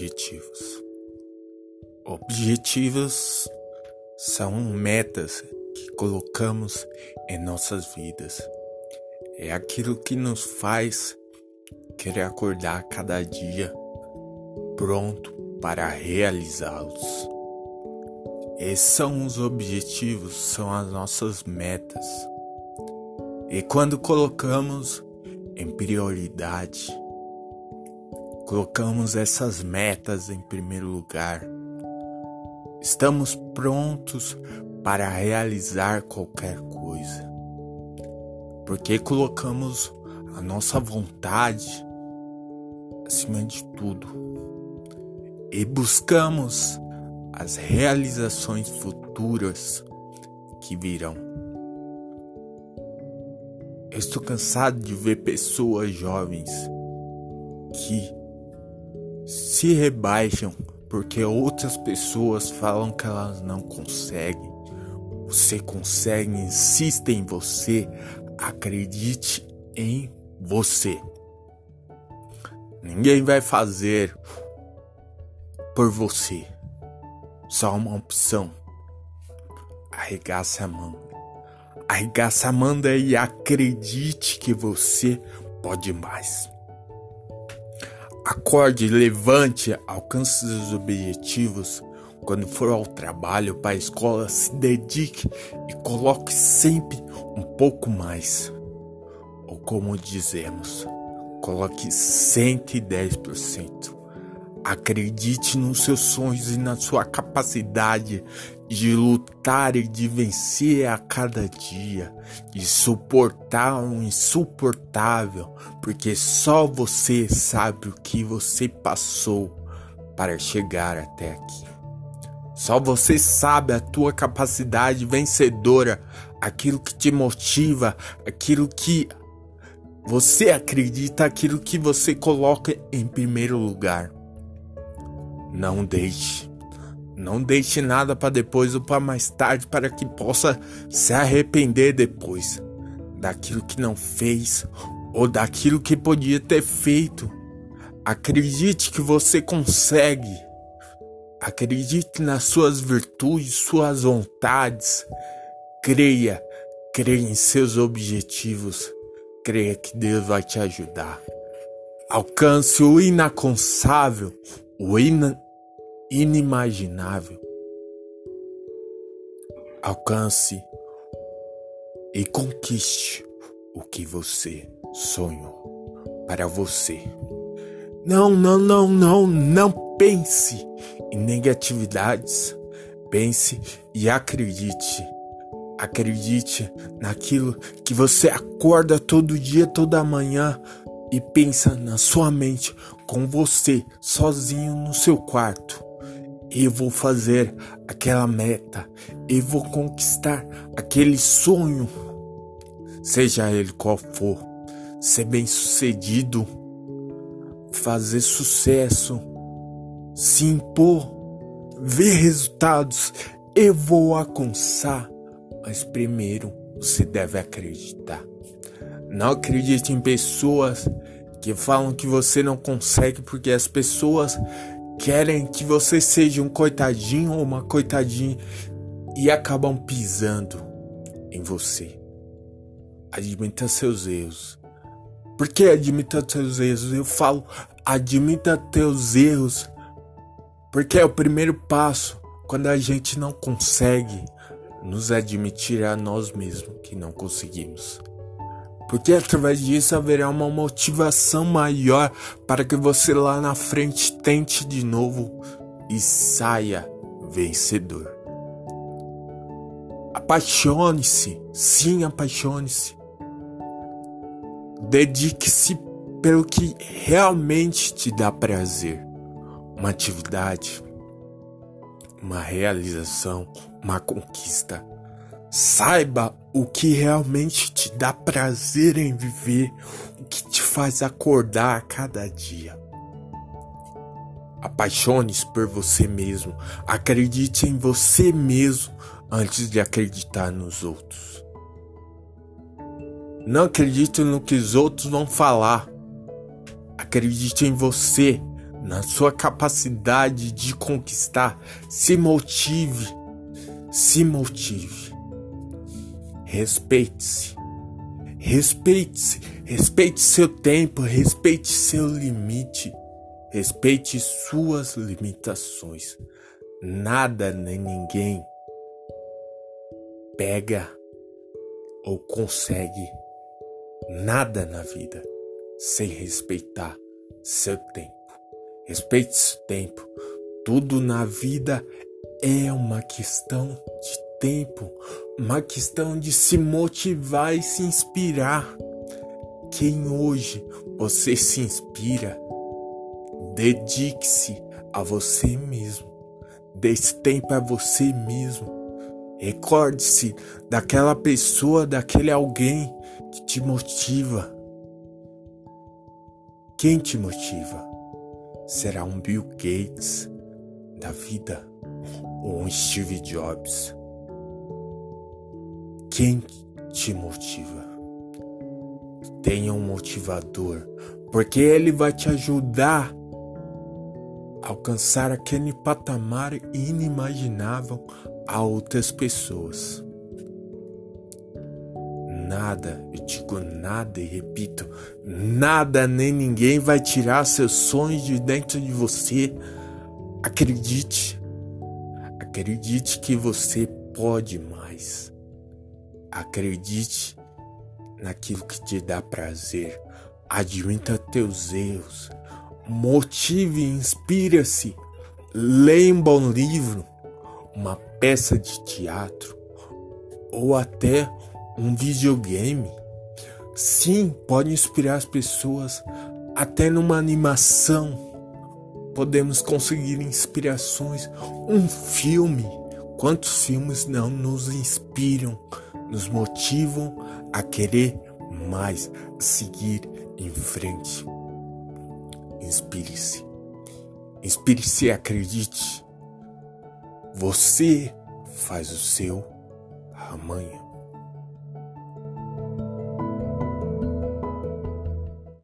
objetivos. Objetivos são metas que colocamos em nossas vidas. É aquilo que nos faz querer acordar cada dia pronto para realizá-los. Esses são os objetivos, são as nossas metas. E quando colocamos em prioridade, colocamos essas metas em primeiro lugar, estamos prontos para realizar qualquer coisa, porque colocamos a nossa vontade acima de tudo. E buscamos as realizações futuras que virão. Eu estou cansado de ver pessoas jovens que se rebaixam porque outras pessoas falam que elas não conseguem. Você consegue, insista em você, acredite em você. Ninguém vai fazer por você. Só uma opção. Arregaça a mão. Arregaça a manga e acredite que você pode mais. Acorde, levante, alcance os objetivos. Quando for ao trabalho, para a escola, se dedique e coloque sempre um pouco mais. Ou como dizemos, coloque 110%. Acredite nos seus sonhos e na sua capacidade de lutar e de vencer a cada dia, de suportar o insuportável, porque só você sabe o que você passou para chegar até aqui. Só você sabe a tua capacidade vencedora, aquilo que te motiva, aquilo que você acredita, aquilo que você coloca em primeiro lugar. Não deixe. Não deixe nada para depois ou para mais tarde para que possa se arrepender depois daquilo que não fez ou daquilo que podia ter feito. Acredite que você consegue. Acredite nas suas virtudes, suas vontades. Creia, creia em seus objetivos. Creia que Deus vai te ajudar. Alcance o inaconsável, o ina inimaginável. Alcance e conquiste o que você sonhou para você. Não, não, não, não, não pense em negatividades. Pense e acredite. Acredite naquilo que você acorda todo dia, toda manhã e pensa na sua mente com você sozinho no seu quarto. Eu vou fazer aquela meta, eu vou conquistar aquele sonho, seja ele qual for, ser bem sucedido, fazer sucesso, se impor, ver resultados. Eu vou alcançar, mas primeiro você deve acreditar. Não acredite em pessoas que falam que você não consegue porque as pessoas querem que você seja um coitadinho ou uma coitadinha e acabam pisando em você. Admita seus erros. Por que admita seus erros? Eu falo, admita teus erros, porque é o primeiro passo quando a gente não consegue nos admitir a nós mesmos que não conseguimos porque através disso haverá uma motivação maior para que você lá na frente tente de novo e saia vencedor. Apaixone-se, sim, apaixone-se. Dedique-se pelo que realmente te dá prazer. Uma atividade, uma realização, uma conquista. Saiba o que realmente te dá prazer em viver, o que te faz acordar a cada dia. Apaixone-se por você mesmo, acredite em você mesmo antes de acreditar nos outros. Não acredite no que os outros vão falar. Acredite em você, na sua capacidade de conquistar. Se motive, se motive. Respeite-se. Respeite-se. Respeite seu tempo, respeite seu limite. Respeite suas limitações. Nada nem ninguém pega ou consegue nada na vida sem respeitar seu tempo. Respeite seu tempo. Tudo na vida é uma questão de tempo, uma questão de se motivar e se inspirar. Quem hoje você se inspira, dedique-se a você mesmo. Dê tempo a você mesmo. Recorde-se daquela pessoa, daquele alguém que te motiva. Quem te motiva? Será um Bill Gates da vida ou um Steve Jobs? Quem te motiva? Tenha um motivador, porque ele vai te ajudar a alcançar aquele patamar inimaginável a outras pessoas. Nada, eu digo nada e repito, nada nem ninguém vai tirar seus sonhos de dentro de você. Acredite, acredite que você pode mais. Acredite naquilo que te dá prazer. Admita teus erros. Motive inspira-se. Leia um bom livro uma peça de teatro ou até um videogame. Sim, pode inspirar as pessoas até numa animação. Podemos conseguir inspirações. Um filme. Quantos filmes não nos inspiram, nos motivam a querer mais, seguir em frente? Inspire-se. Inspire-se e acredite você faz o seu amanhã.